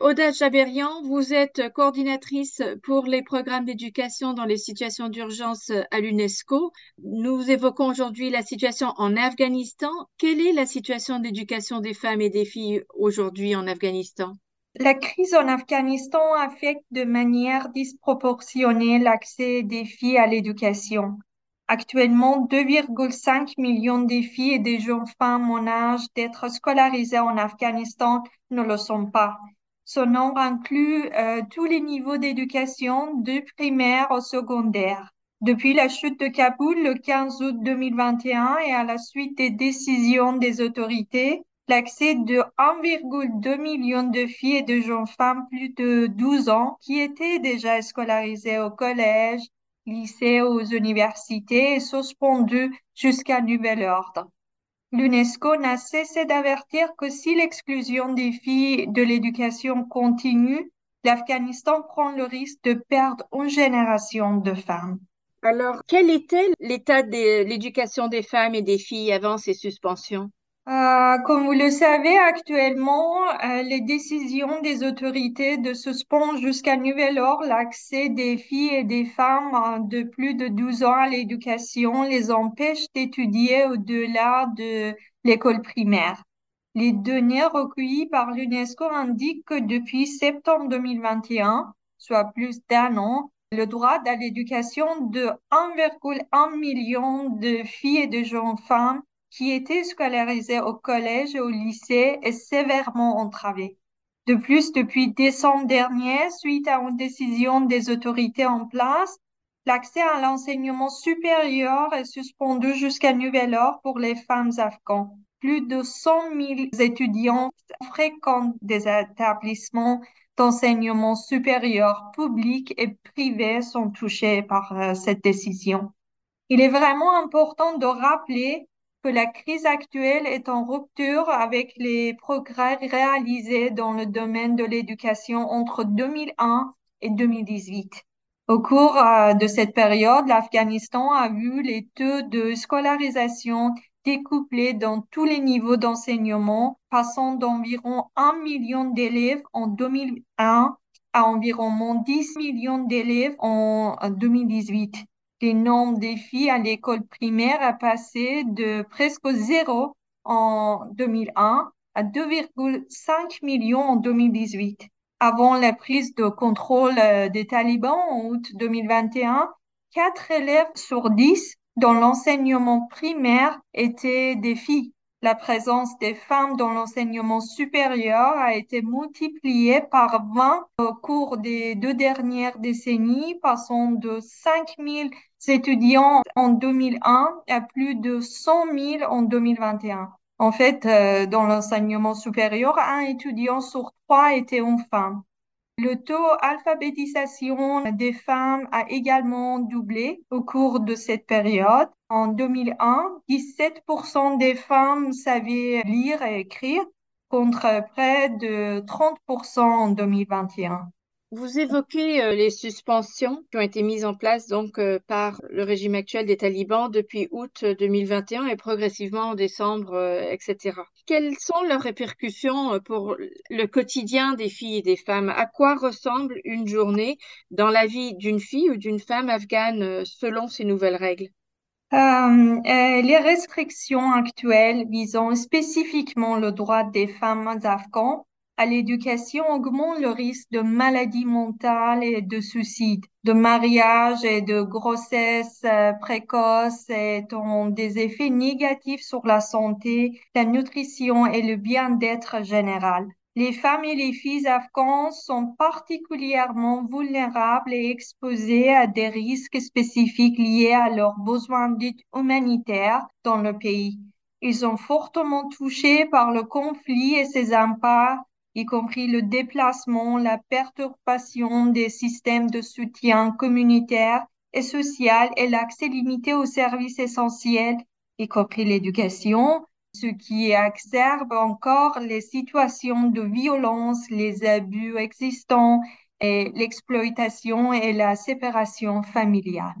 Oda Jaberian, vous êtes coordinatrice pour les programmes d'éducation dans les situations d'urgence à l'UNESCO. Nous évoquons aujourd'hui la situation en Afghanistan. Quelle est la situation d'éducation des femmes et des filles aujourd'hui en Afghanistan? La crise en Afghanistan affecte de manière disproportionnée l'accès des filles à l'éducation. Actuellement, 2,5 millions de filles et de jeunes femmes en âge d'être scolarisées en Afghanistan ne le sont pas. Ce nombre inclut euh, tous les niveaux d'éducation, du primaire au secondaire. Depuis la chute de Kaboul le 15 août 2021 et à la suite des décisions des autorités, l'accès de 1,2 million de filles et de jeunes femmes plus de 12 ans qui étaient déjà scolarisées au collège, lycée ou aux universités est suspendu jusqu'à nouvel ordre. L'UNESCO n'a cessé d'avertir que si l'exclusion des filles de l'éducation continue, l'Afghanistan prend le risque de perdre une génération de femmes. Alors, quel était l'état de l'éducation des femmes et des filles avant ces suspensions? Euh, comme vous le savez, actuellement, euh, les décisions des autorités de suspendre jusqu'à nouvel ordre l'accès des filles et des femmes euh, de plus de 12 ans à l'éducation les empêchent d'étudier au-delà de l'école primaire. Les données recueillies par l'UNESCO indiquent que depuis septembre 2021, soit plus d'un an, le droit à l'éducation de 1,1 million de filles et de jeunes femmes qui étaient scolarisés au collège et au lycée est sévèrement entravé. De plus, depuis décembre dernier, suite à une décision des autorités en place, l'accès à l'enseignement supérieur est suspendu jusqu'à nouvel ordre pour les femmes afghanes. Plus de 100 000 étudiants fréquentent des établissements d'enseignement supérieur publics et privés sont touchés par euh, cette décision. Il est vraiment important de rappeler que la crise actuelle est en rupture avec les progrès réalisés dans le domaine de l'éducation entre 2001 et 2018. Au cours euh, de cette période, l'Afghanistan a vu les taux de scolarisation découplés dans tous les niveaux d'enseignement, passant d'environ 1 million d'élèves en 2001 à environ 10 millions d'élèves en 2018 le nombre des filles à l'école primaire a passé de presque zéro en 2001 à 2,5 millions en 2018. Avant la prise de contrôle euh, des talibans en août 2021, 4 élèves sur 10 dans l'enseignement primaire étaient des filles la présence des femmes dans l'enseignement supérieur a été multipliée par 20 au cours des deux dernières décennies, passant de 5 000 étudiants en 2001 à plus de 100 000 en 2021. En fait, euh, dans l'enseignement supérieur, un étudiant sur trois était une femme. Le taux d'alphabétisation des femmes a également doublé au cours de cette période. En 2001, 17% des femmes savaient lire et écrire contre près de 30% en 2021. Vous évoquez euh, les suspensions qui ont été mises en place donc euh, par le régime actuel des talibans depuis août 2021 et progressivement en décembre, euh, etc. Quelles sont leurs répercussions pour le quotidien des filles et des femmes? À quoi ressemble une journée dans la vie d'une fille ou d'une femme afghane selon ces nouvelles règles? Les restrictions actuelles visant spécifiquement le droit des femmes afghanes à l'éducation augmente le risque de maladies mentales et de suicide, de mariage et de grossesse euh, précoce et ont des effets négatifs sur la santé, la nutrition et le bien-être général. Les femmes et les filles afghanes sont particulièrement vulnérables et exposées à des risques spécifiques liés à leurs besoins humanitaires dans le pays. Ils sont fortement touchés par le conflit et ses impacts y compris le déplacement, la perturbation des systèmes de soutien communautaire et social et l'accès limité aux services essentiels, y compris l'éducation, ce qui exacerbe encore les situations de violence, les abus existants et l'exploitation et la séparation familiale.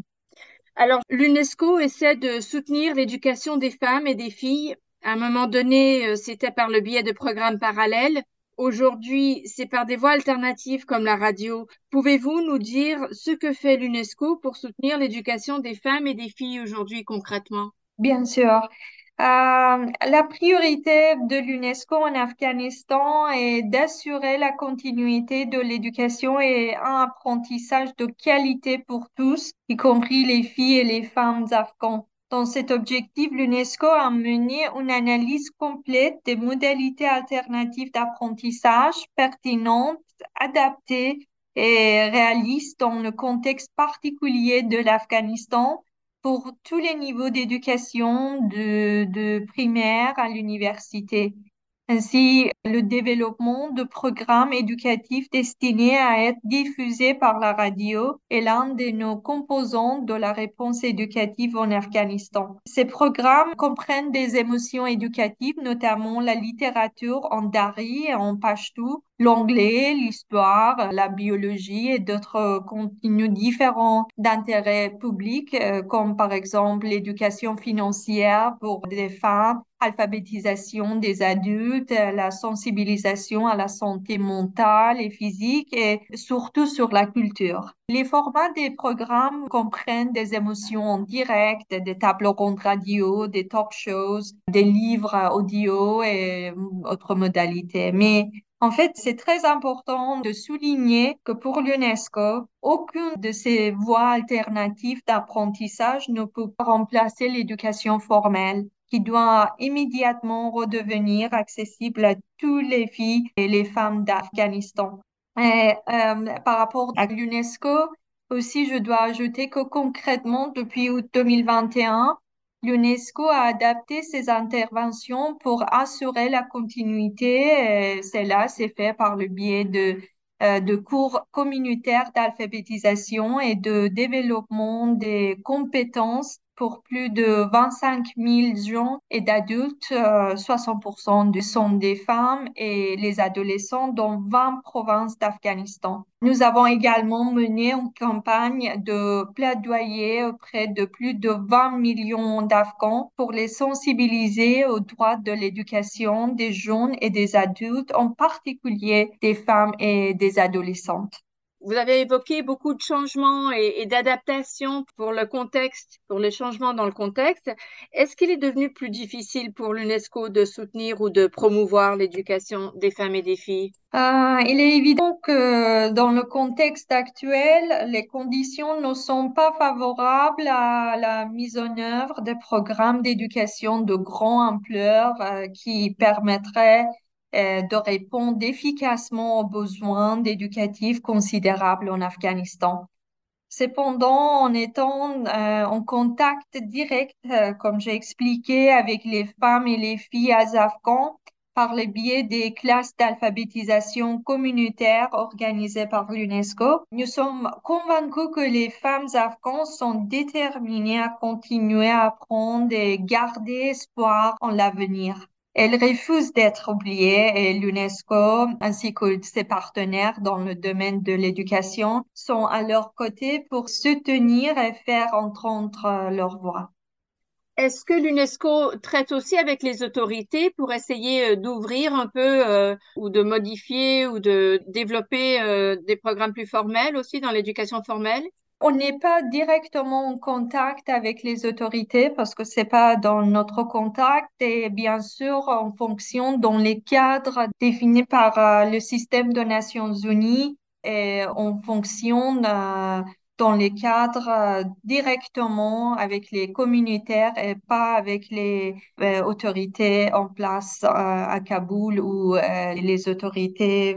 Alors, l'UNESCO essaie de soutenir l'éducation des femmes et des filles. À un moment donné, euh, c'était par le biais de programmes parallèles Aujourd'hui, c'est par des voies alternatives comme la radio. Pouvez-vous nous dire ce que fait l'UNESCO pour soutenir l'éducation des femmes et des filles aujourd'hui concrètement? Bien sûr. Euh, la priorité de l'UNESCO en Afghanistan est d'assurer la continuité de l'éducation et un apprentissage de qualité pour tous, y compris les filles et les femmes afghanes. Dans cet objectif, l'UNESCO a mené une analyse complète des modalités alternatives d'apprentissage pertinentes, adaptées et réalistes dans le contexte particulier de l'Afghanistan pour tous les niveaux d'éducation, de, de primaire à l'université. Ainsi, le développement de programmes éducatifs destinés à être diffusés par la radio est l'un de nos composants de la réponse éducative en Afghanistan. Ces programmes comprennent des émotions éducatives, notamment la littérature en dari et en pashto, l'anglais, l'histoire, la biologie et d'autres contenus différents d'intérêt public, euh, comme par exemple l'éducation financière pour des femmes, alphabétisation des adultes, la sensibilisation à la santé mentale et physique et surtout sur la culture. Les formats des programmes comprennent des émotions en direct, des tables rondes radio, des talk shows, des livres audio et autres modalités. Mais en fait, c'est très important de souligner que pour l'UNESCO, aucune de ces voies alternatives d'apprentissage ne peut remplacer l'éducation formelle qui doit immédiatement redevenir accessible à toutes les filles et les femmes d'Afghanistan. Et euh, par rapport à l'UNESCO, aussi, je dois ajouter que concrètement, depuis août 2021, L'UNESCO a adapté ses interventions pour assurer la continuité. Cela s'est fait par le biais de, euh, de cours communautaires d'alphabétisation et de développement des compétences pour plus de 25 000 jeunes et d'adultes, 60% euh, sont des femmes et les adolescents dans 20 provinces d'Afghanistan. Nous avons également mené une campagne de plaidoyer auprès de plus de 20 millions d'Afghans pour les sensibiliser aux droits de l'éducation des jeunes et des adultes, en particulier des femmes et des adolescentes. Vous avez évoqué beaucoup de changements et, d'adaptations pour le contexte, pour les changements dans le contexte. Est-ce qu'il est devenu plus difficile pour l'UNESCO de soutenir ou de promouvoir l'éducation des femmes et des filles? Euh, il est évident que dans le contexte actuel, les conditions ne sont pas favorables à la mise en œuvre de programmes d'éducation de grande ampleur euh, qui permettraient de répondre efficacement aux besoins éducatifs considérables en Afghanistan. Cependant, en étant euh, en contact direct, euh, comme j'ai expliqué, avec les femmes et les filles afghanes par le biais des classes d'alphabétisation communautaire organisées par l'UNESCO, nous sommes convaincus que les femmes afghanes sont déterminées à continuer à apprendre et garder espoir en l'avenir. Elle refuse d'être oubliée et l'UNESCO ainsi que ses partenaires dans le domaine de l'éducation sont à leur côté pour soutenir et faire entendre leur voix. Est-ce que l'UNESCO traite aussi avec les autorités pour essayer euh, d'ouvrir un peu euh, ou de modifier ou de développer euh, des programmes plus formels aussi dans l'éducation formelle? On n'est pas directement en contact avec les autorités parce que c'est pas dans notre contact et bien sûr en fonction dans les cadres définis par euh, le système des Nations Unies et on fonctionne euh, dans les cadres euh, directement avec les communautaires et pas avec les autorités en place à Kaboul ou les autorités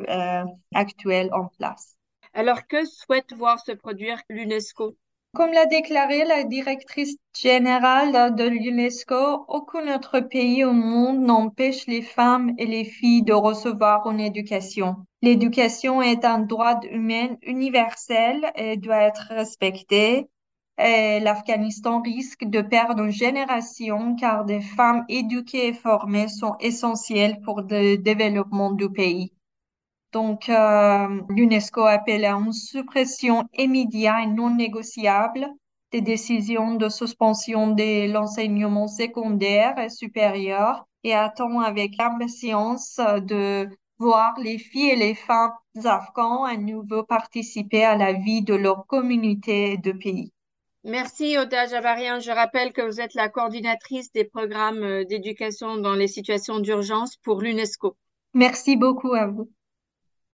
actuelles en place. Alors que souhaite voir se produire l'UNESCO? Comme l'a déclaré la directrice générale de l'UNESCO, aucun autre pays au monde n'empêche les femmes et les filles de recevoir une éducation. L'éducation est un droit humain universel et doit être respecté. L'Afghanistan risque de perdre une génération car des femmes éduquées et formées sont essentielles pour le développement du pays. Donc, euh, l'UNESCO appelle à une suppression immédiate et non négociable des décisions de suspension de l'enseignement secondaire et supérieur et attend avec impatience de voir les filles et les femmes afghans à nouveau participer à la vie de leur communauté de pays. Merci, Oda Jabarian. Je rappelle que vous êtes la coordinatrice des programmes euh, d'éducation dans les situations d'urgence pour l'UNESCO. Merci beaucoup à vous.